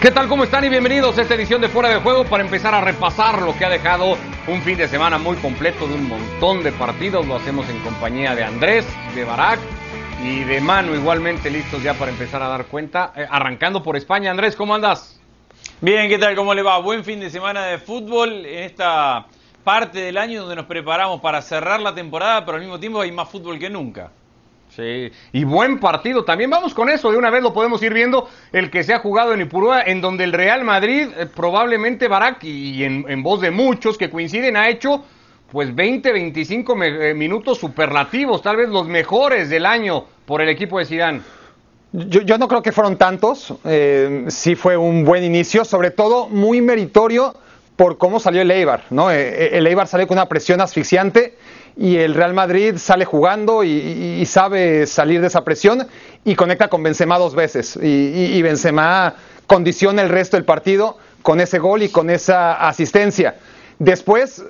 ¿Qué tal? ¿Cómo están? Y bienvenidos a esta edición de Fuera de Juego para empezar a repasar lo que ha dejado un fin de semana muy completo de un montón de partidos. Lo hacemos en compañía de Andrés, de Barak y de Manu, igualmente listos ya para empezar a dar cuenta. Eh, arrancando por España, Andrés, ¿cómo andas? Bien, ¿qué tal? ¿Cómo le va? Buen fin de semana de fútbol en esta parte del año donde nos preparamos para cerrar la temporada, pero al mismo tiempo hay más fútbol que nunca. Sí, y buen partido también. Vamos con eso, de una vez lo podemos ir viendo, el que se ha jugado en Ipurúa, en donde el Real Madrid, eh, probablemente Barak, y en, voz de muchos que coinciden, ha hecho pues 20, 25 eh, minutos superlativos, tal vez los mejores del año por el equipo de Zidane. Yo, no creo que fueron tantos, eh, sí fue un buen inicio, sobre todo muy meritorio por cómo salió el Eibar, ¿no? El Eibar salió con una presión asfixiante y el Real Madrid sale jugando y, sabe salir de esa presión y conecta con Benzema dos veces y, y, Benzema condiciona el resto del partido con ese gol y con esa asistencia. Después,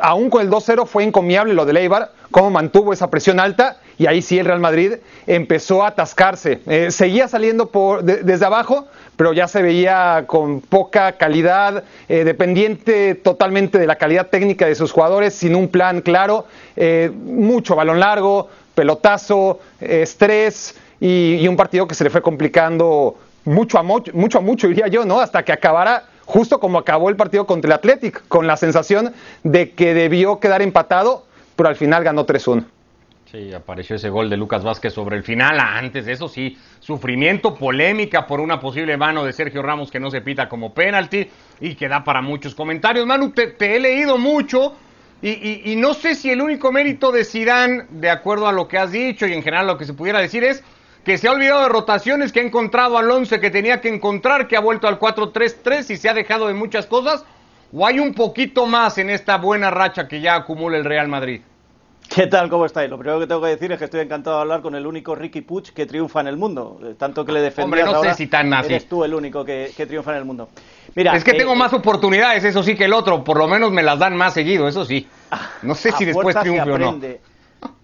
aún con el 2-0 fue encomiable lo de Eibar, cómo mantuvo esa presión alta y ahí sí el Real Madrid empezó a atascarse. Eh, seguía saliendo por, desde abajo, pero ya se veía con poca calidad, eh, dependiente totalmente de la calidad técnica de sus jugadores, sin un plan claro, eh, mucho balón largo, pelotazo, estrés y, un partido que se le fue complicando mucho a mucho, mucho a mucho, diría yo, ¿no? Hasta que acabara justo como acabó el partido contra el Athletic, con la sensación de que debió quedar empatado, pero al final ganó 3-1. Sí, apareció ese gol de Lucas Vázquez sobre el final. Antes de eso sí, sufrimiento, polémica por una posible mano de Sergio Ramos que no se pita como penalti y que da para muchos comentarios. Manu, te, he leído mucho y, no sé si el único mérito de Sidán, de acuerdo a lo que has dicho y en general lo que se pudiera decir es que se ha olvidado de rotaciones, que ha encontrado al 11 que tenía que encontrar, que ha vuelto al 4-3-3 y se ha dejado de muchas cosas. ¿O hay un poquito más en esta buena racha que ya acumula el Real Madrid? ¿Qué tal? ¿Cómo estáis? Lo primero que tengo que decir es que estoy encantado de hablar con el único Ricky Puch que triunfa en el mundo. Eh, tanto que le defendías Hombre, no sé si tan así. Eres tú el único que, triunfa en el mundo. Mira, es que tengo eh, más oportunidades, eso sí, que el otro. Por lo menos me las dan más seguido, eso sí. No sé si después triunfe o no.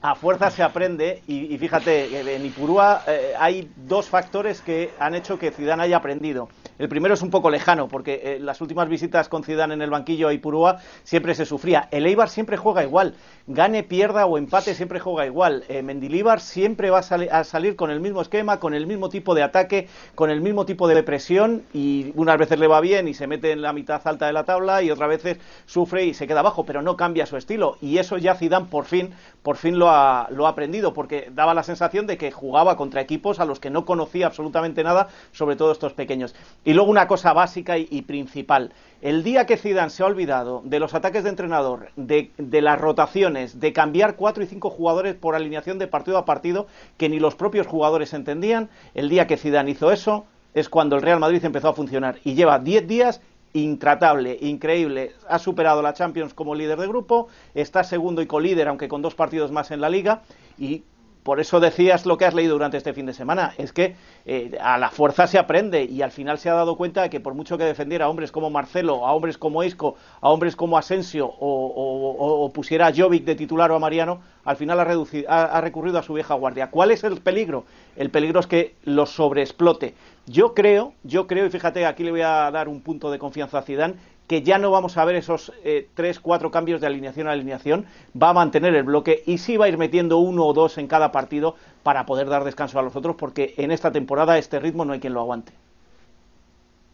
A fuerza se aprende y, fíjate, en Ipurúa eh, hay dos factores que han hecho que Zidane haya aprendido. El primero es un poco lejano, porque eh, las últimas visitas con Zidane en el banquillo a Ipurúa siempre se sufría. El Eibar siempre juega igual, gane, pierda o empate siempre juega igual. Eh, Mendilíbar siempre va a, salir con el mismo esquema, con el mismo tipo de ataque, con el mismo tipo de presión y unas veces le va bien y se mete en la mitad alta de la tabla y otras veces sufre y se queda abajo, pero no cambia su estilo. Y eso ya Zidane por fin, por fin lo ha, lo ha aprendido, porque daba la sensación de que jugaba contra equipos a los que no conocía absolutamente nada, sobre todo estos pequeños. Y luego una cosa básica y, principal. El día que Zidane se ha olvidado de los ataques de entrenador, de, las rotaciones, de cambiar cuatro y cinco jugadores por alineación de partido a partido, que ni los propios jugadores entendían, el día que Zidane hizo eso, es cuando el Real Madrid empezó a funcionar. Y lleva diez días intratable, increíble. Ha superado la Champions como líder de grupo, está segundo y colíder, aunque con dos partidos más en la liga, y por eso decías lo que has leído durante este fin de semana, es que eh, a la fuerza se aprende y al final se ha dado cuenta de que por mucho que defendiera a hombres como Marcelo, a hombres como Isco, a hombres como Asensio o, pusiera a Jovic de titular o a Mariano, al final ha, recurrido a su vieja guardia. ¿Cuál es el peligro? El peligro es que lo sobreexplote. Yo creo, yo creo, y fíjate, aquí le voy a dar un punto de confianza a Zidane, que ya no vamos a ver esos eh, tres, cuatro cambios de alineación a alineación, va a mantener el bloque y sí va a ir metiendo uno o dos en cada partido para poder dar descanso a los otros, porque en esta temporada este ritmo no hay quien lo aguante.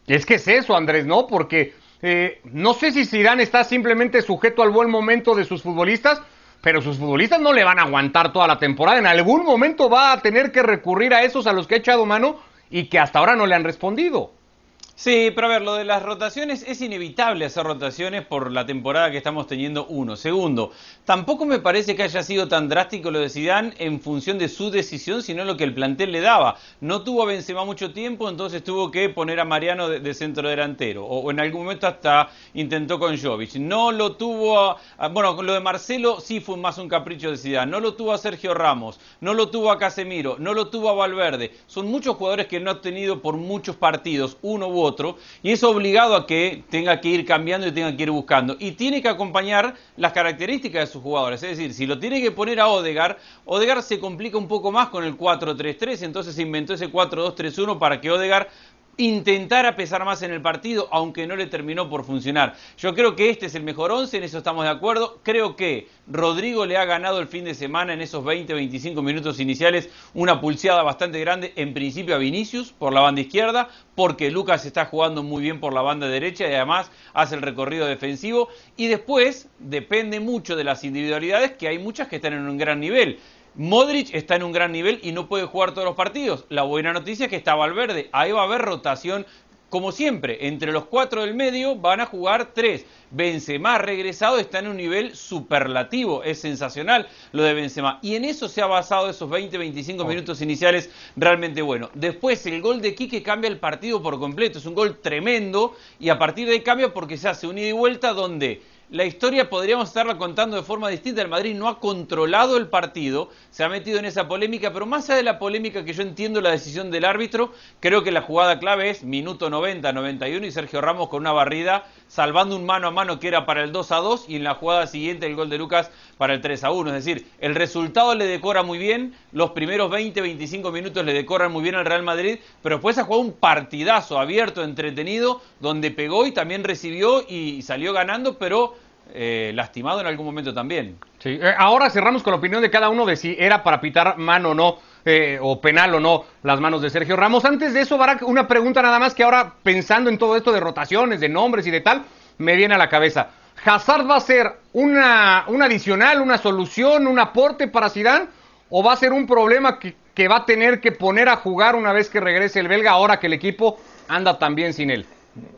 Es que es eso, Andrés, ¿no? Porque eh, no sé si Zidane está simplemente sujeto al buen momento de sus futbolistas, pero sus futbolistas no le van a aguantar toda la temporada. En algún momento va a tener que recurrir a esos a los que ha echado mano y que hasta ahora no le han respondido. Sí, pero a ver, lo de las rotaciones es inevitable hacer rotaciones por la temporada que estamos teniendo uno. Segundo, tampoco me parece que haya sido tan drástico lo de Zidane en función de su decisión, sino lo que el plantel le daba. No tuvo a Benzema mucho tiempo, entonces tuvo que poner a Mariano de, centro delantero. O, en algún momento hasta intentó con Jovic. No lo tuvo a, Bueno, lo de Marcelo sí fue más un capricho de Zidane. No lo tuvo a Sergio Ramos, no lo tuvo a Casemiro, no lo tuvo a Valverde. Son muchos jugadores que no ha tenido por muchos partidos, uno u otro y es obligado a que tenga que ir cambiando y tenga que ir buscando. Y tiene que acompañar las características de sus jugadores. Es decir, si lo tiene que poner a Odegar, Odegar se complica un poco más con el 4-3-3, entonces se inventó ese 4-2-3-1 para que Odegar intentara pesar más en el partido, aunque no le terminó por funcionar. Yo creo que este es el mejor 11, en eso estamos de acuerdo. Creo que Rodrigo le ha ganado el fin de semana en esos 20-25 minutos iniciales una pulseada bastante grande, en principio a Vinicius por la banda izquierda, porque Lucas está jugando muy bien por la banda derecha y además hace el recorrido defensivo. Y después depende mucho de las individualidades, que hay muchas que están en un gran nivel. Modric está en un gran nivel y no puede jugar todos los partidos. La buena noticia es que está Valverde. Ahí va a haber rotación. Como siempre, entre los cuatro del medio van a jugar tres. Benzema regresado está en un nivel superlativo, es sensacional lo de Benzema. Y en eso se ha basado esos 20-25 minutos iniciales realmente bueno. Después el gol de Quique cambia el partido por completo, es un gol tremendo y a partir de ahí cambia porque se hace un ida y vuelta donde la historia podríamos estarla contando de forma distinta. El Madrid no ha controlado el partido, se ha metido en esa polémica, pero más allá de la polémica que yo entiendo la decisión del árbitro, creo que la jugada clave es minuto 90, 91 y Sergio Ramos con una barrida salvando un mano a mano que era para el 2 a 2 y en la jugada siguiente el gol de Lucas para el 3 a 1. Es decir, el resultado le decora muy bien, los primeros 20, 25 minutos le decoran muy bien al Real Madrid, pero después ha jugado un partidazo abierto, entretenido, donde pegó y también recibió y salió ganando, pero eh, lastimado en algún momento también. Sí. Eh, ahora cerramos con la opinión de cada uno de si era para pitar mano o no, eh, o penal o no, las manos de Sergio Ramos. Antes de eso, Barak, una pregunta nada más que ahora, pensando en todo esto de rotaciones, de nombres y de tal, me viene a la cabeza. ¿Hazard va a ser una, un adicional, una solución, un aporte para Zidane? ¿O va a ser un problema que, que va a tener que poner a jugar una vez que regrese el belga, ahora que el equipo anda también sin él?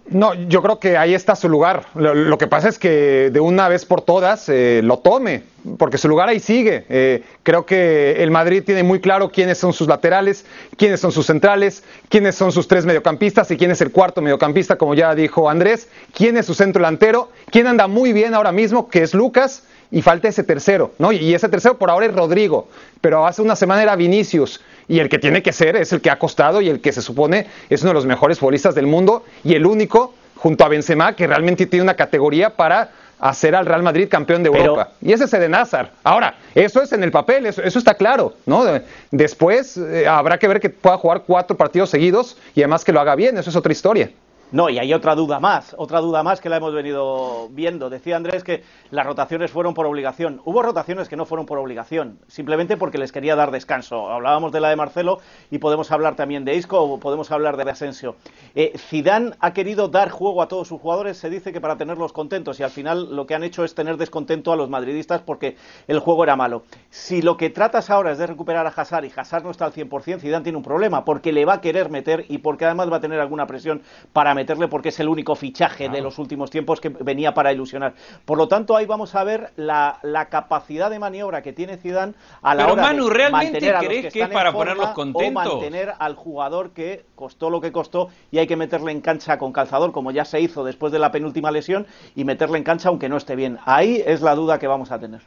No, yo creo que ahí está su lugar. Lo, que pasa es que de una vez por todas eh, lo tome, porque su lugar ahí sigue. Eh, creo que el Madrid tiene muy claro quiénes son sus laterales, quiénes son sus centrales, quiénes son sus tres mediocampistas y quién es el cuarto mediocampista, como ya dijo Andrés, quién es su centro delantero, quién anda muy bien ahora mismo, que es Lucas, y falta ese tercero, ¿no? Y ese tercero por ahora es Rodrigo, pero hace una semana era Vinicius y el que tiene que ser es el que ha costado y el que se supone es uno de los mejores futbolistas del mundo y el único junto a Benzema que realmente tiene una categoría para hacer al Real Madrid campeón de Pero- Europa. Y ese es Eden Hazard. Ahora, eso es en el papel, eso, eso está claro, ¿no? De- Después eh, habrá que ver que pueda jugar cuatro partidos seguidos y además que lo haga bien, eso es otra historia. No, y hay otra duda más, otra duda más que la hemos venido viendo. Decía Andrés que las rotaciones fueron por obligación. Hubo rotaciones que no fueron por obligación, simplemente porque les quería dar descanso. Hablábamos de la de Marcelo y podemos hablar también de Isco o podemos hablar de Asensio. Eh, Zidane ha querido dar juego a todos sus jugadores, se dice que para tenerlos contentos y al final lo que han hecho es tener descontento a los madridistas porque el juego era malo. Si lo que tratas ahora es de recuperar a Hazard y Hazard no está al 100%, Zidane tiene un problema porque le va a querer meter y porque además va a tener alguna presión para meterle porque es el único fichaje de los últimos tiempos que venía para ilusionar. Por lo tanto, ahí vamos a ver la, la capacidad de maniobra que tiene Zidane a la Pero, hora Manu, de ¿realmente mantener a los crees que que están es para en forma ponerlos o contentos? mantener al jugador que costó lo que costó y hay que meterle en cancha con calzador, como ya se hizo después de la penúltima lesión, y meterle en cancha aunque no esté bien. Ahí es la duda que vamos a tener.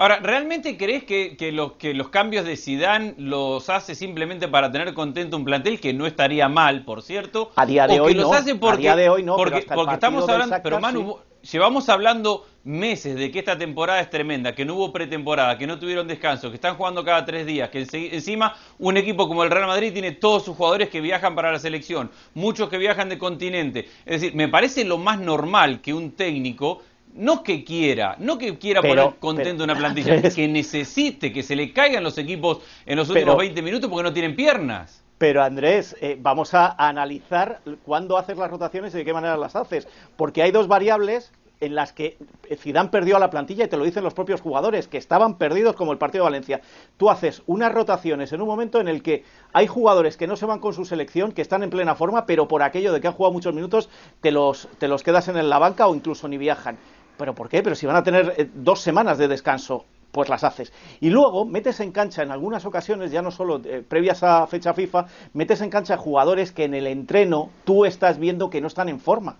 Ahora, ¿realmente crees que, que los, que los cambios de Zidane los hace simplemente para tener contento un plantel que no estaría mal, por cierto? A día de o hoy que los no, hace a porque, día de hoy no, porque, pero hasta el porque estamos hablando, pero Manu, llevamos hablando meses de que esta temporada es tremenda, que no hubo pretemporada, que no tuvieron descanso, que están jugando cada tres días, que encima un equipo como el Real Madrid tiene todos sus jugadores que viajan para la selección, muchos que viajan de continente. Es decir, me parece lo más normal que un técnico no que quiera, no que quiera Pero- poner contento pero- una plantilla, que necesite que se le caigan los equipos en los Pero- últimos 20 minutos porque no tienen piernas. Pero Andrés, eh, vamos a analizar cuándo haces las rotaciones y de qué manera las haces, porque hay dos variables en las que Zidane perdió a la plantilla y te lo dicen los propios jugadores que estaban perdidos como el partido de Valencia. Tú haces unas rotaciones en un momento en el que hay jugadores que no se van con su selección, que están en plena forma, pero por aquello de que han jugado muchos minutos te los te los quedas en la banca o incluso ni viajan. ¿Pero por qué? Pero si van a tener eh, dos semanas de descanso, pues las haces. Y luego metes en cancha en algunas ocasiones, ya no solo eh, previas a fecha FIFA, metes en cancha jugadores que en el entreno tú estás viendo que no están en forma.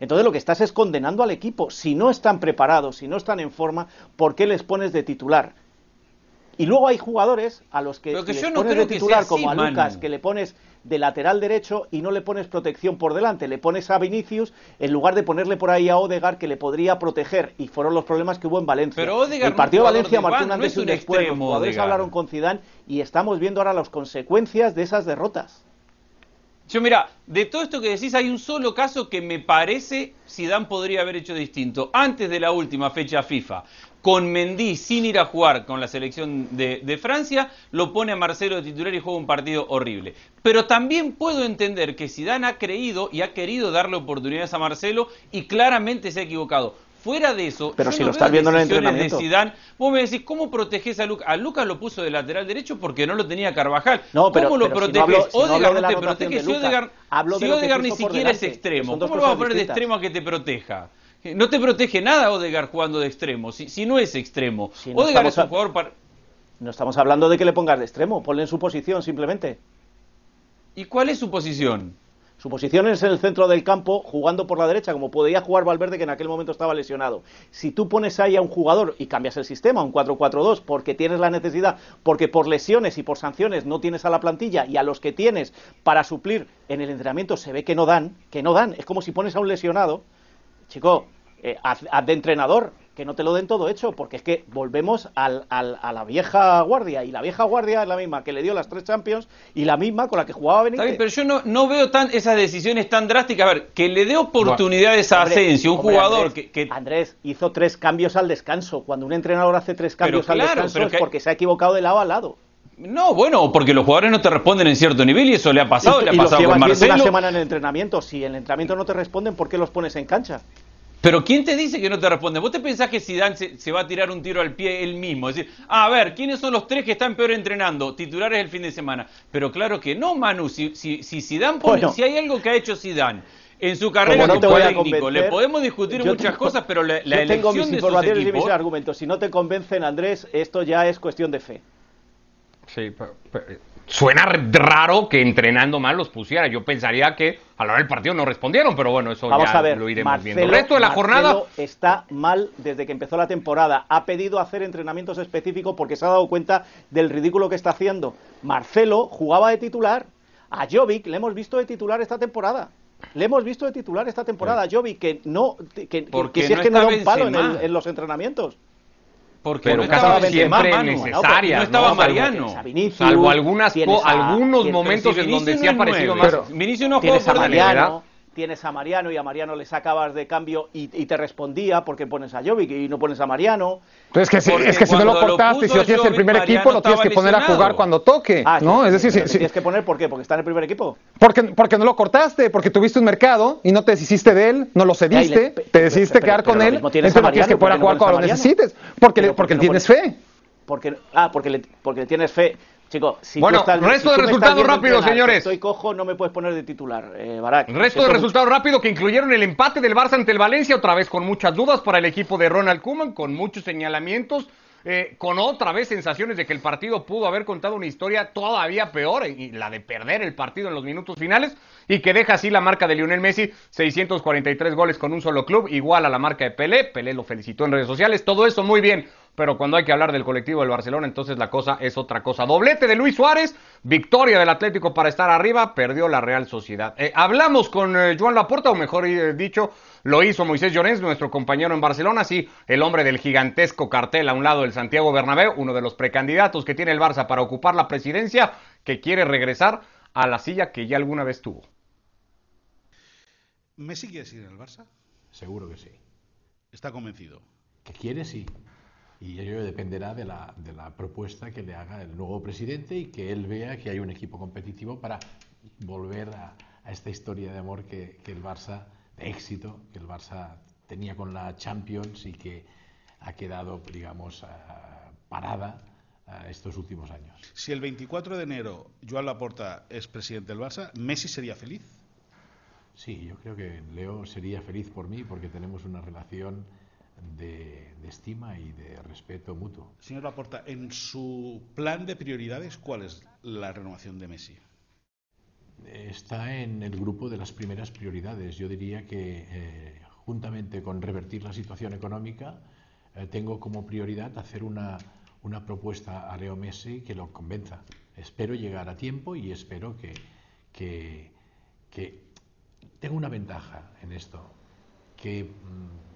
Entonces lo que estás es condenando al equipo. Si no están preparados, si no están en forma, ¿por qué les pones de titular? Y luego hay jugadores a los que, que les yo no pones creo de que titular, sea así, como a. Lucas, que le pones de lateral derecho y no le pones protección por delante, le pones a Vinicius en lugar de ponerle por ahí a Odegar que le podría proteger y fueron los problemas que hubo en Valencia. Pero Odegaard el no partido jugador Valencia de marcó un no antes es y un después, los jugadores hablaron con Zidane y estamos viendo ahora las consecuencias de esas derrotas. Yo mira, de todo esto que decís hay un solo caso que me parece Zidane podría haber hecho distinto. Antes de la última fecha FIFA, con Mendy sin ir a jugar con la selección de, Francia, lo pone a Marcelo de titular y juega un partido horrible. Pero también puedo entender que Zidane ha creído y ha querido darle oportunidades a Marcelo y claramente se ha equivocado. Fuera de eso, pero si lo estás viendo en el entrenamiento. De Zidane, vos me decís, ¿cómo proteges a Lucas? A Lucas lo puso de lateral derecho porque no lo tenía Carvajal. No, pero, ¿Cómo lo proteges? Si no Odegaard no, te protege. Si Odegaard, si ni siquiera es extremo, ¿cómo lo vas a poner de extremo a que te proteja? No te protege nada Odegaard jugando de extremo, si, si no es extremo. Odegaard es un jugador para... No estamos hablando de que le pongas de extremo, ponle en su posición simplemente. ¿Y cuál es su posición? Su posición es en el centro del campo, jugando por la derecha, como podía jugar Valverde, que en aquel momento estaba lesionado. Si tú pones ahí a un jugador y cambias el sistema, un 4-4-2, porque tienes la necesidad, porque por lesiones y por sanciones no tienes a la plantilla y a los que tienes para suplir en el entrenamiento se ve que no dan, que no dan. Es como si pones a un lesionado, chico, eh, haz de entrenador, que no te lo den todo hecho, porque es que volvemos al, a la vieja guardia, y la vieja guardia es la misma que le dio las tres Champions y la misma con la que jugaba Benítez. pero yo no, no veo tan esas decisiones tan drásticas. A ver, que le dé oportunidades a Asensio, un jugador que, Andrés hizo tres cambios al descanso. Cuando un entrenador hace tres cambios al descanso es porque se ha equivocado de lado a lado. No, bueno, porque los jugadores no te responden en cierto nivel y eso le ha pasado, le ha pasado con Marcelo. una semana en el entrenamiento, si en el entrenamiento no te responden, ¿por qué los pones en cancha? Pero ¿quién te dice que no te responde? ¿Vos te pensás que Zidane se, va a tirar un tiro al pie él mismo? Es decir, a ver, ¿quiénes son los tres que están peor entrenando? Titulares el fin de semana. Pero claro que no, Manu. Si, si, si Zidane pone, si hay algo que ha hecho Zidane en su carrera como técnico, le podemos discutir muchas cosas, pero la, la yo tengo mis informaciones y mis argumentos. Si no te convencen, Andrés, esto ya es cuestión de fe. Sí, pero, suena raro que entrenando mal los pusiera. Yo pensaría que a la hora del partido no respondieron, pero bueno, eso ya lo iremos viendo. El resto de la jornada está mal desde que empezó la temporada. Ha pedido hacer entrenamientos específicos porque se ha dado cuenta del ridículo que está haciendo. Marcelo jugaba de titular. A Jovic le hemos visto de titular esta temporada. Le hemos visto de titular esta temporada a Jovic que no que, que, si es que no da un palo en los entrenamientos. Porque pero no casi siempre necesaria. No, estaba Mariano. Salvo algunas, algunos momentos en donde sí ha aparecido más. Vinicius no por Mariano, tienes a Mariano y a Mariano le sacabas de cambio y, te respondía porque pones a Jovic y no pones a Mariano. Pero es que, si, es que si no lo cortaste, si no tienes el primer equipo, lo tienes que poner a jugar cuando toque. Ah, ¿no? Es decir, si, tienes que poner ¿por qué? Porque está en el primer equipo. Porque, porque no lo cortaste, porque tuviste un mercado y no te deshiciste de él, no lo cediste, te decidiste quedar con él, entonces lo tienes que poner a jugar cuando lo necesites. Porque, porque le tienes fe. Porque, ah, porque le, porque le tienes fe. Chico, si bueno, estás, resto de resultados rápidos, señores. estoy cojo, no me puedes poner de titular, eh, Barak. Resto de resultados rápidos que incluyeron el empate del Barça ante el Valencia, otra vez con muchas dudas para el equipo de Ronald Koeman, con muchos señalamientos. Eh, con otra vez sensaciones de que el partido pudo haber contado una historia todavía peor, y la de perder el partido en los minutos finales, y que deja así la marca de Lionel Messi, 643 goles con un solo club, igual a la marca de Pelé, Pelé lo felicitó en redes sociales, todo eso muy bien, pero cuando hay que hablar del colectivo del Barcelona, entonces la cosa es otra cosa. Doblete de Luis Suárez, victoria del Atlético para estar arriba, perdió la Real Sociedad. Eh, hablamos con eh, Joan Laporta, o mejor dicho, lo hizo Moisés Llorens, nuestro compañero en Barcelona, sí, el hombre del gigantesco cartel a un lado del Santiago Bernabéu, uno de los precandidatos que tiene el Barça para ocupar la presidencia, que quiere regresar a la silla que ya alguna vez tuvo. ¿Messi quiere seguir en el Barça? Seguro que sí. ¿Está convencido? Que quiere, sí. Y ello dependerá de la, de la propuesta que le haga el nuevo presidente y que él vea que hay un equipo competitivo para volver a, a esta historia de amor que, que el Barça éxito que el Barça tenía con la Champions y que ha quedado, digamos, parada estos últimos años. Si el 24 de enero Joan Laporta es presidente del Barça, ¿Messi sería feliz? Sí, yo creo que Leo sería feliz por mí porque tenemos una relación de, de, estima y de respeto mutuo. Señor Laporta, en su plan de prioridades, ¿cuál es la renovación de Messi? está en el grupo de las primeras prioridades. Yo diría que, eh, juntamente con revertir la situación económica, eh, tengo como prioridad hacer una, una, propuesta a Leo Messi que lo convenza. Espero llegar a tiempo y espero que, que, que tengo una ventaja en esto, que mm,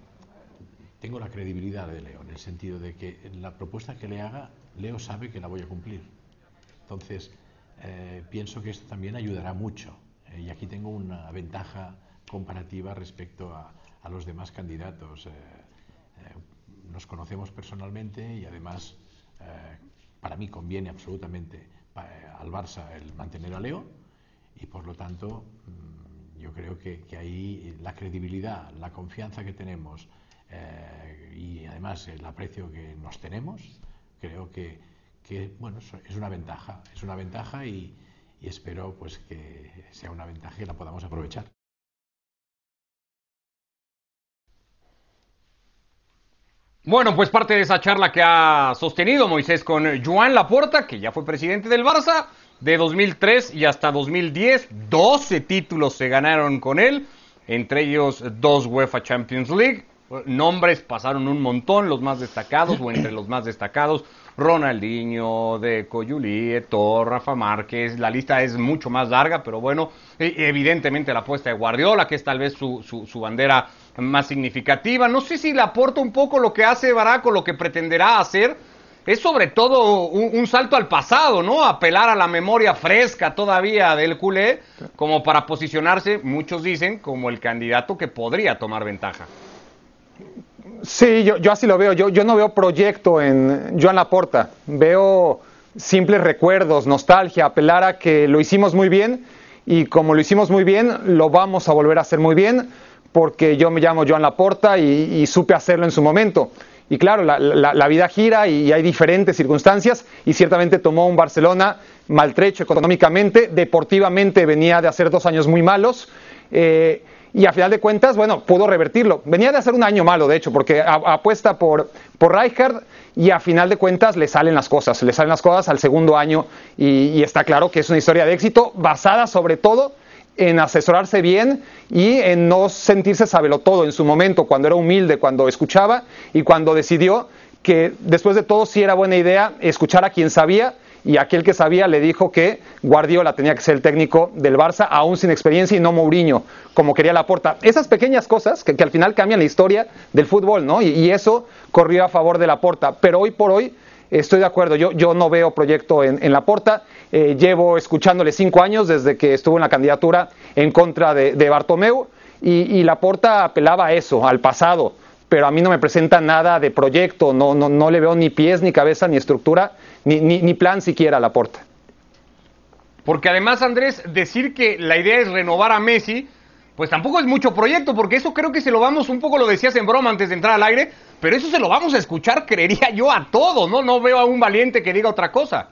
tengo la credibilidad de Leo, en el sentido de que la propuesta que le haga, Leo sabe que la voy a cumplir. Entonces, eh, pienso que esto también ayudará mucho y aquí tengo una ventaja comparativa respecto a, los demás candidatos. nos conocemos personalmente y además para mí conviene absolutamente al Barça el mantener a Leo y por lo tanto mm, yo creo que, que ahí la credibilidad, la confianza que tenemos eh, y además el aprecio que nos tenemos, creo que, que, bueno, es una ventaja, es una ventaja y, y espero pues que sea una ventaja y la podamos aprovechar. Bueno, pues parte de esa charla que ha sostenido Moisés con Joan Laporta, que ya fue presidente del Barça, de 2003 y hasta 2010. 12 títulos se ganaron con él, entre ellos dos UEFA Champions League. Nombres pasaron un montón, los más destacados o entre los más destacados. Ronaldinho, Deco, Julieto, Rafa Márquez, la lista es mucho más larga, pero bueno, e, evidentemente la apuesta de Guardiola, que es tal vez su, su, su bandera más significativa. No sé si le aporta un poco lo que hace Barack o lo que pretenderá hacer. Es sobre todo un, salto al pasado, ¿no? Apelar a la memoria fresca todavía del culé, como para posicionarse, muchos dicen, como el candidato que podría tomar ventaja. Sí, yo, yo así lo veo. Yo, yo no veo proyecto en Joan Laporta. Veo simples recuerdos, nostalgia, apelar a que lo hicimos muy bien y como lo hicimos muy bien, lo vamos a volver a hacer muy bien porque yo me llamo Joan Laporta y, supe hacerlo en su momento. Y claro, la, vida gira y, hay diferentes circunstancias y ciertamente tomó un Barcelona maltrecho económicamente, deportivamente venía de hacer dos años muy malos. Eh, y a final de cuentas, bueno, pudo revertirlo. Venía de hacer un año malo, de hecho, porque apuesta por, por Rijkaard y a final de cuentas le salen las cosas, le salen las cosas al segundo año y, y está claro que es una historia de éxito basada sobre todo en asesorarse bien y en no sentirse sabelo todo en su momento, cuando era humilde, cuando escuchaba y cuando decidió que después de todo sí era buena idea escuchar a quien sabía y aquel que sabía le dijo que Guardiola tenía que ser el técnico del Barça, aún sin experiencia y no Mourinho, como quería la porta. Esas pequeñas cosas que, al final cambian la historia del fútbol, ¿no? Y, eso corrió a favor de la porta. Pero hoy por hoy estoy de acuerdo, yo, no veo proyecto en, en la porta. Eh, llevo escuchándole cinco años desde que estuvo en la candidatura en contra de, de Bartomeu y, la Laporta apelaba a eso, al pasado, pero a mí no me presenta nada de proyecto, no, no, no le veo ni pies, ni cabeza, ni estructura, ni, ni, plan siquiera a Laporta. Porque además, Andrés, decir que la idea es renovar a Messi, pues tampoco es mucho proyecto, porque eso creo que se lo vamos, un poco lo decías en broma antes de entrar al aire, pero eso se lo vamos a escuchar, creería yo, a todo, ¿no? No veo a un valiente que diga otra cosa.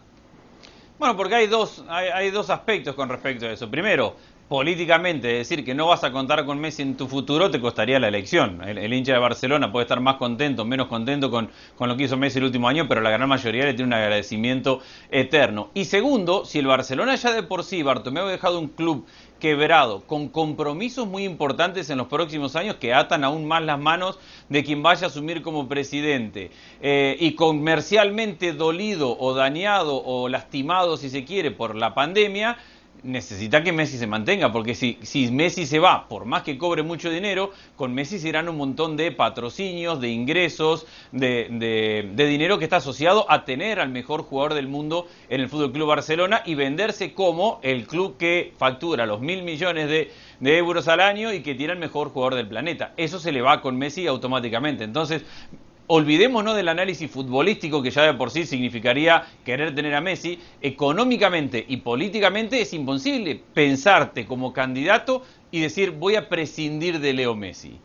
Bueno, porque hay dos, hay, dos aspectos con respecto a eso. Primero, políticamente, decir que no vas a contar con Messi en tu futuro te costaría la elección. El, hincha de Barcelona puede estar más contento, menos contento con, con, lo que hizo Messi el último año, pero la gran mayoría le tiene un agradecimiento eterno. Y segundo, si el Barcelona ya de por sí, Bartomeu ha dejado un club quebrado, con compromisos muy importantes en los próximos años que atan aún más las manos de quien vaya a asumir como presidente, eh, y comercialmente dolido o dañado o lastimado, si se quiere, por la pandemia, necesita que Messi se mantenga, porque si, si Messi se va, por más que cobre mucho dinero, con Messi se irán un montón de patrocinios, de ingresos, de, de, dinero que está asociado a tener al mejor jugador del mundo en el Fútbol Club Barcelona y venderse como el club que factura los mil millones de, de euros al año y que tiene el mejor jugador del planeta. Eso se le va con Messi automáticamente. Entonces, olvidémonos del análisis futbolístico que ya de por sí significaría querer tener a Messi, económicamente y políticamente es imposible pensarte como candidato y decir voy a prescindir de Leo Messi.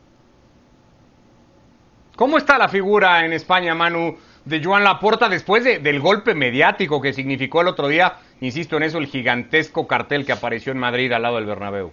¿Cómo está la figura en España, Manu, de Joan Laporta después del golpe mediático que significó el otro día, insisto en eso, el gigantesco cartel que apareció en Madrid al lado del Bernabéu?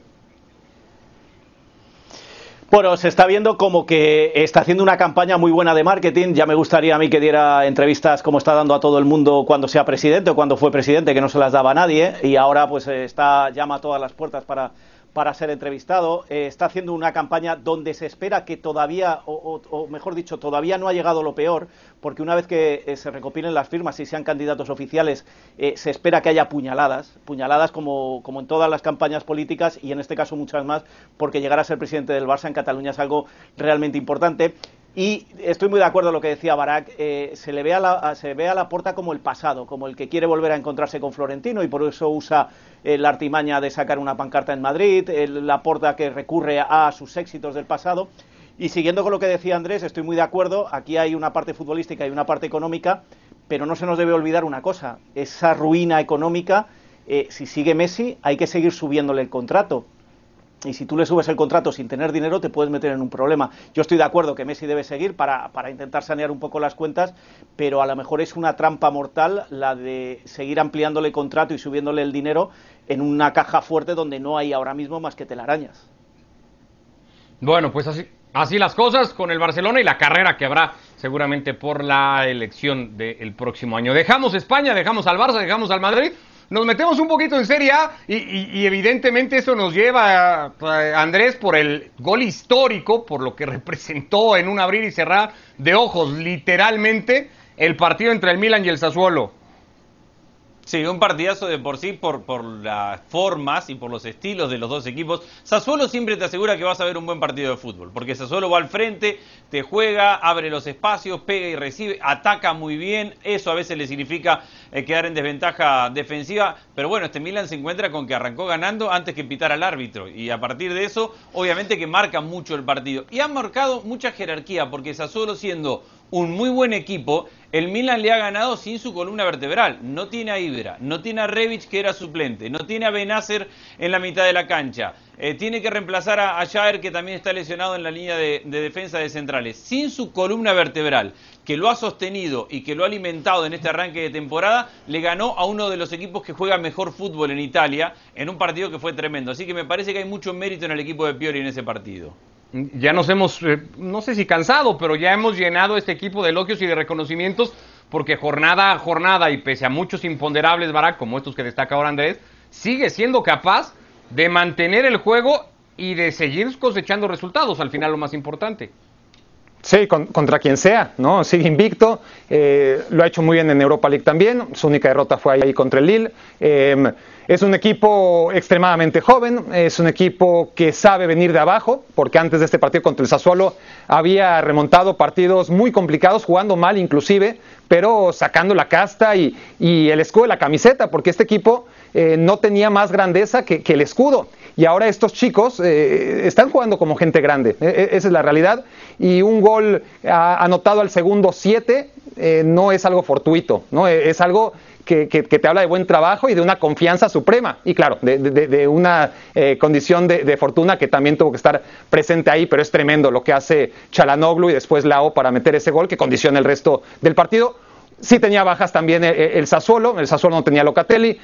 Bueno, se está viendo como que está haciendo una campaña muy buena de marketing. Ya me gustaría a mí que diera entrevistas como está dando a todo el mundo cuando sea presidente o cuando fue presidente, que no se las daba a nadie. Y ahora pues está llama a todas las puertas para para ser entrevistado. Eh, está haciendo una campaña donde se espera que todavía, o, mejor dicho, todavía no ha llegado lo peor, porque una vez que eh, se recopilen las firmas y sean candidatos oficiales, eh, se espera que haya puñaladas, puñaladas como, como en todas las campañas políticas y en este caso muchas más, porque llegar a ser presidente del Barça en Cataluña es algo realmente importante. Y estoy muy de acuerdo con lo que decía Barak. Eh, se le ve a la, se ve a la porta como el pasado, como el que quiere volver a encontrarse con Florentino y por eso usa eh, la artimaña de sacar una pancarta en Madrid, la porta que recurre a sus éxitos del pasado. Y siguiendo con lo que decía Andrés, estoy muy de acuerdo. Aquí hay una parte futbolística y una parte económica, pero no se nos debe olvidar una cosa: esa ruina económica. Eh, si sigue Messi, hay que seguir subiéndole el contrato y si tú le subes el contrato sin tener dinero, te puedes meter en un problema. Yo estoy de acuerdo que Messi debe seguir para, intentar sanear un poco las cuentas, pero a lo mejor es una trampa mortal la de seguir ampliándole el contrato y subiéndole el dinero en una caja fuerte donde no hay ahora mismo más que telarañas. Bueno, pues así, así las cosas con el Barcelona y la carrera que habrá seguramente por la elección del próximo año. Dejamos España, dejamos al Barça, dejamos al Madrid nos metemos un poquito en Serie A y, evidentemente eso nos lleva, a, Andrés, por el gol histórico, por lo que representó en un abrir y cerrar de ojos, literalmente, el partido entre el Milan y el Sassuolo. Sí, un partidazo de por sí por, por las formas y por los estilos de los dos equipos. Sassuolo siempre te asegura que vas a ver un buen partido de fútbol, porque Sassuolo va al frente, te juega, abre los espacios, pega y recibe, ataca muy bien. Eso a veces le significa eh, quedar en desventaja defensiva. Pero bueno, este Milan se encuentra con que arrancó ganando antes que pitar al árbitro. Y a partir de eso, obviamente que marca mucho el partido. Y han marcado mucha jerarquía, porque Sassuolo siendo un muy buen equipo, el Milan le ha ganado sin su columna vertebral. No tiene a Ibra, no tiene a Revic que era suplente, no tiene a Benacer en la mitad de la cancha. Eh, tiene que reemplazar a, Jair que también está lesionado en la línea de, defensa de centrales. Sin su columna vertebral, que lo ha sostenido y que lo ha alimentado en este arranque de temporada, le ganó a uno de los equipos que juega mejor fútbol en Italia en un partido que fue tremendo. Así que me parece que hay mucho mérito en el equipo de Piori en ese partido ya nos hemos, eh, no sé si cansado, pero ya hemos llenado este equipo de elogios y de reconocimientos porque jornada a jornada y pese a muchos imponderables, Barak, como estos que destaca ahora Andrés, sigue siendo capaz de mantener el juego y de seguir cosechando resultados, al final lo más importante. Sí, contra quien sea, ¿no? Sigue invicto, eh, lo ha hecho muy bien en Europa League también, su única derrota fue ahí contra el Lille. Eh, es un equipo extremadamente joven, es un equipo que sabe venir de abajo, porque antes de este partido contra el Sassuolo había remontado partidos muy complicados, jugando mal inclusive, pero sacando la casta y, el escudo de la camiseta, porque este equipo eh, no tenía más grandeza que, el escudo. Y ahora estos chicos eh, están jugando como gente grande, e, e, esa es la realidad. Y un gol anotado al segundo 7 eh, no es algo fortuito, ¿no? E, es algo que, te habla de buen trabajo y de una confianza suprema. Y claro, de, una eh, condición de, fortuna que también tuvo que estar presente ahí, pero es tremendo lo que hace Chalanoglu y después Lao para meter ese gol que condiciona el resto del partido. Sí tenía bajas también el, el Sassuolo, el Sassuolo no tenía Locatelli,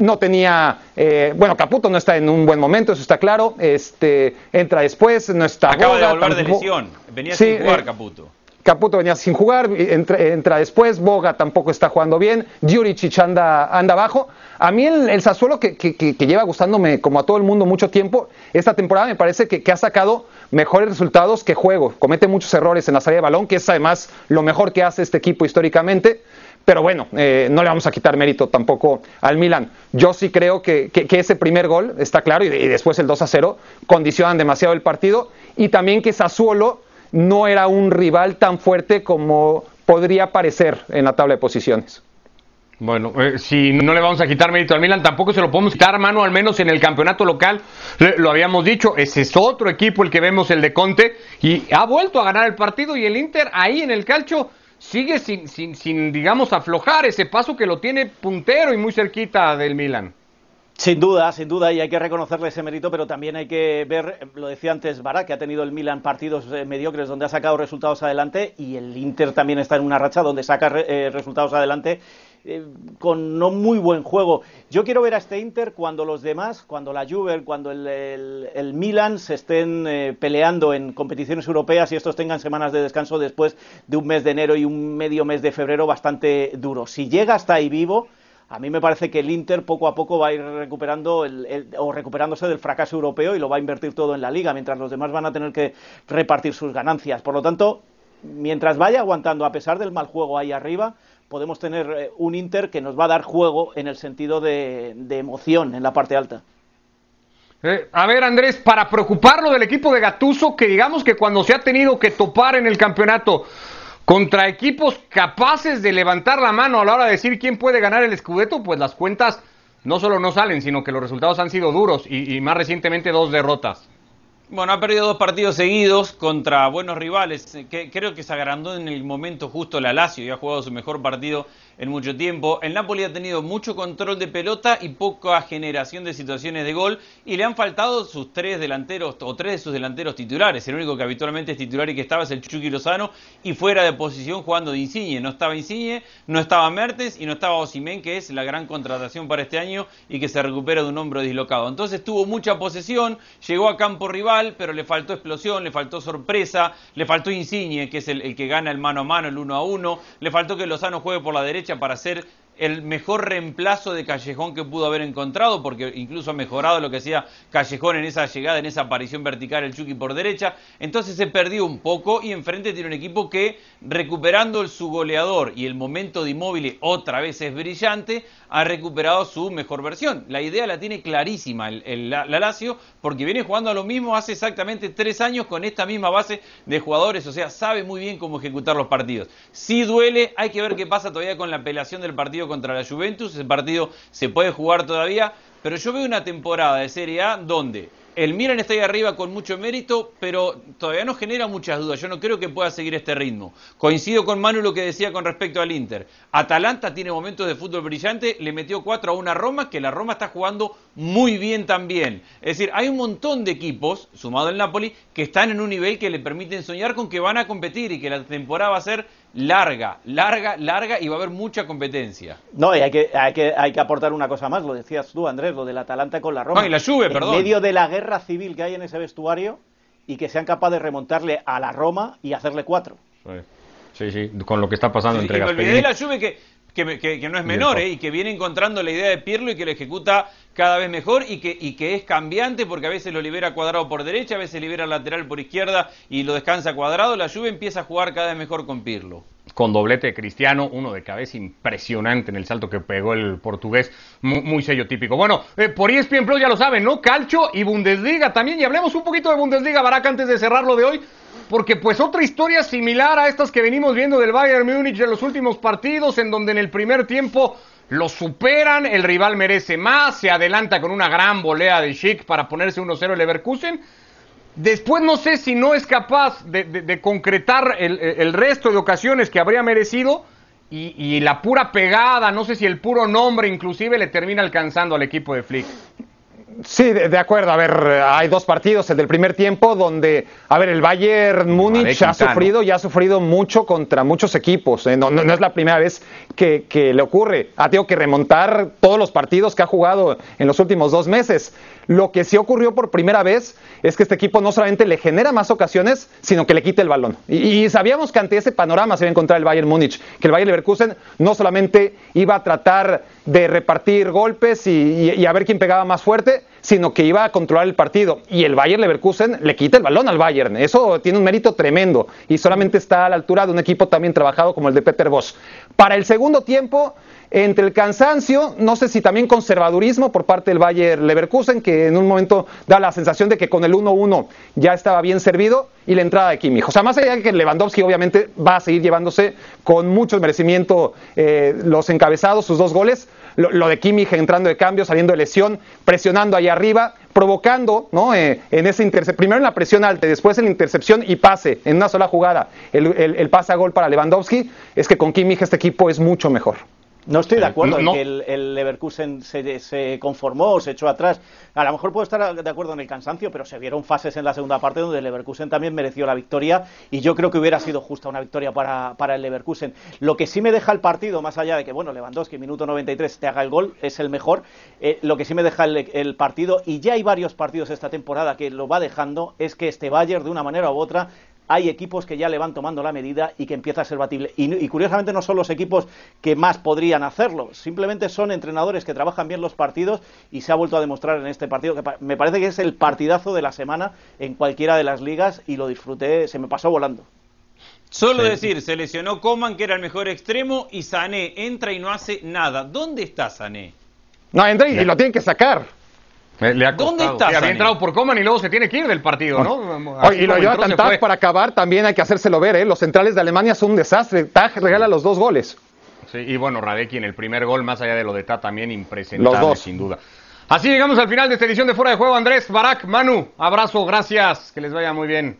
no tenía, eh, bueno, Caputo no está en un buen momento, eso está claro, este, entra después, no está... Acaba de volver de lesión, venía sin jugar eh, Caputo. Caputo venía sin jugar, entra, después, Boga tampoco está jugando bien, Juricic anda, anda abajo. A mí el, el Sassuolo que, lleva gustándome como a todo el mundo mucho tiempo, esta temporada me parece que, ha sacado mejores resultados que juego. Comete muchos errores en la salida de balón, que es además lo mejor que hace este equipo históricamente. Pero bueno, eh, no le vamos a quitar mérito tampoco al Milan. Yo sí creo que, ese primer gol, está claro, y, y, después el 2 a 0, condicionan demasiado el partido. Y también que Sassuolo no era un rival tan fuerte como podría parecer en la tabla de posiciones. Bueno, eh, si no le vamos a quitar mérito al Milan, tampoco se lo podemos quitar, mano, al menos en el campeonato local. lo habíamos dicho, ese es otro equipo el que vemos, el de Conte, y ha vuelto a ganar el partido. Y el Inter ahí en el calcho sigue sin, sin, sin digamos, aflojar ese paso que lo tiene puntero y muy cerquita del Milan. Sin duda, sin duda, y hay que reconocerle ese mérito, pero también hay que ver, lo decía antes Barak, que ha tenido el Milan partidos eh, mediocres donde ha sacado resultados adelante, y el Inter también está en una racha donde saca eh, resultados adelante eh, con no muy buen juego. Yo quiero ver a este Inter cuando los demás, cuando la Juve, cuando el, Milan se estén peleando en competiciones europeas y estos tengan semanas de descanso después de un mes de enero y un medio mes de febrero bastante duro. Si llega hasta ahí vivo a mí me parece que el Inter poco a poco va a ir recuperando o recuperándose del fracaso europeo y lo va a invertir todo en la liga, mientras los demás van a tener que repartir sus ganancias. Por lo tanto, mientras vaya aguantando, a pesar del mal juego ahí arriba, podemos tener eh, un Inter que nos va a dar juego en el sentido de, emoción en la parte alta. Eh, a ver, Andrés, para preocuparlo del equipo de Gatuso, que digamos que cuando se ha tenido que topar en el campeonato contra equipos capaces de levantar la mano a la hora de decir quién puede ganar el Scudetto, pues las cuentas no solo no salen, sino que los resultados han sido duros y, más recientemente dos derrotas. Bueno, ha perdido dos partidos seguidos contra buenos rivales. Que, creo que se agrandó en el momento justo la Lazio y ha jugado su mejor partido en mucho tiempo. El Napoli ha tenido mucho control de pelota y poca generación de situaciones de gol y le han faltado sus tres delanteros o tres de sus delanteros titulares. El único que habitualmente es titular y que estaba es el Chucky Lozano y fuera de posición jugando de Insigne. No estaba Insigne, no estaba Mertes y no estaba Osimen, que es la gran contratación para este año y que se recupera de un hombro dislocado. Entonces tuvo mucha posesión, llegó a campo rival, pero le faltó explosión, le faltó sorpresa, le faltó Insigne, que es el, el que gana el mano a mano, el uno a uno, le faltó que Lozano juegue por la derecha para ser el mejor reemplazo de Callejón que pudo haber encontrado, porque incluso ha mejorado lo que hacía Callejón en esa llegada, en esa aparición vertical, el Chucky por derecha. Entonces se perdió un poco y enfrente tiene un equipo que, recuperando su goleador y el momento de inmóvil otra vez es brillante, ha recuperado su mejor versión. La idea la tiene clarísima el, la, Lazio, porque viene jugando a lo mismo hace exactamente tres años con esta misma base de jugadores, o sea, sabe muy bien cómo ejecutar los partidos. Si duele, hay que ver qué pasa todavía con la apelación del partido contra la Juventus, ese partido se puede jugar todavía, pero yo veo una temporada de Serie A donde el Milan está ahí arriba con mucho mérito, pero todavía no genera muchas dudas. Yo no creo que pueda seguir este ritmo. Coincido con Manu lo que decía con respecto al Inter. Atalanta tiene momentos de fútbol brillante, le metió 4 a una Roma, que la Roma está jugando muy bien también. Es decir, hay un montón de equipos, sumado el Napoli, que están en un nivel que le permiten soñar con que van a competir y que la temporada va a ser larga, larga, larga y va a haber mucha competencia. No, y hay que, hay que, hay que aportar una cosa más, lo decías tú, Andrés, lo del Atalanta con la Roma. No, y la Juve, perdón. En medio de la guerra civil que hay en ese vestuario y que sean capaces de remontarle a la Roma y hacerle cuatro. Sí, sí, con lo que está pasando sí, entre y me olvidé de la Juve que, que, que, que, no es menor ¿eh? y que viene encontrando la idea de Pirlo y que lo ejecuta cada vez mejor y que, y que es cambiante porque a veces lo libera cuadrado por derecha, a veces libera lateral por izquierda y lo descansa cuadrado. La Juve empieza a jugar cada vez mejor con Pirlo con doblete de Cristiano, uno de cabeza impresionante en el salto que pegó el portugués, muy, muy sello típico. Bueno, eh, por ESPN Plus ya lo saben, ¿no? Calcio y Bundesliga también, y hablemos un poquito de Bundesliga, Barack, antes de cerrar lo de hoy, porque pues otra historia similar a estas que venimos viendo del Bayern Múnich de los últimos partidos, en donde en el primer tiempo lo superan, el rival merece más, se adelanta con una gran volea de Schick para ponerse 1-0 el Leverkusen, Después no sé si no es capaz de, concretar el, el, resto de ocasiones que habría merecido y, y, la pura pegada, no sé si el puro nombre inclusive le termina alcanzando al equipo de Flick. Sí, de, de, acuerdo. A ver, hay dos partidos, el del primer tiempo, donde, a ver, el Bayern Múnich ha sufrido y ha sufrido mucho contra muchos equipos. ¿eh? No, no, no, es la primera vez que, que, le ocurre. Ha tenido que remontar todos los partidos que ha jugado en los últimos dos meses. Lo que sí ocurrió por primera vez es que este equipo no solamente le genera más ocasiones, sino que le quita el balón. Y, y sabíamos que ante ese panorama se iba a encontrar el Bayern Múnich, que el Bayern Leverkusen no solamente iba a tratar de repartir golpes y, y, y a ver quién pegaba más fuerte, sino que iba a controlar el partido. Y el Bayern Leverkusen le quita el balón al Bayern. Eso tiene un mérito tremendo y solamente está a la altura de un equipo también trabajado como el de Peter Bosch. Para el segundo tiempo, entre el cansancio, no sé si también conservadurismo por parte del Bayern Leverkusen, que en un momento da la sensación de que con el 1-1 ya estaba bien servido, y la entrada de Kimmich. O sea, más allá de que Lewandowski obviamente va a seguir llevándose con mucho merecimiento eh, los encabezados, sus dos goles, lo, de Kimmich entrando de cambio, saliendo de lesión, presionando ahí arriba, provocando, ¿no? Eh, en ese intercepción, primero en la presión alta, después en la intercepción y pase, en una sola jugada, el, el, el pase a gol para Lewandowski, es que con Kimmich este equipo es mucho mejor. No estoy de acuerdo no, no. en que el, el Leverkusen se, se, conformó o se echó atrás. A lo mejor puedo estar de acuerdo en el cansancio, pero se vieron fases en la segunda parte donde el Leverkusen también mereció la victoria y yo creo que hubiera sido justa una victoria para, para el Leverkusen. Lo que sí me deja el partido, más allá de que, bueno, Lewandowski, minuto 93, te haga el gol, es el mejor, eh, lo que sí me deja el, el, partido, y ya hay varios partidos esta temporada que lo va dejando, es que este Bayern, de una manera u otra, hay equipos que ya le van tomando la medida y que empieza a ser batible. Y, y, curiosamente no son los equipos que más podrían hacerlo, simplemente son entrenadores que trabajan bien los partidos y se ha vuelto a demostrar en este partido que me parece que es el partidazo de la semana en cualquiera de las ligas y lo disfruté, se me pasó volando. Solo sí. decir, se lesionó Coman, que era el mejor extremo, y Sané entra y no hace nada. ¿Dónde está Sané? No, entra y, y lo tienen que sacar. Le ha ¿Dónde está Sí, había entrado por Coman y luego se tiene que ir del partido, ¿no? Y lo lleva Tag para acabar, también hay que hacérselo ver, ¿eh? Los centrales de Alemania son un desastre. Tag regala los dos goles. Sí, y bueno, Radecki en el primer gol, más allá de lo de Ta, también impresentable, Los dos. sin duda. Así llegamos al final de esta edición de Fuera de Juego. Andrés, Barak, Manu, abrazo, gracias, que les vaya muy bien.